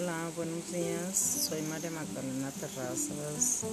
Hola, buenos días. Soy María Magdalena Terrazas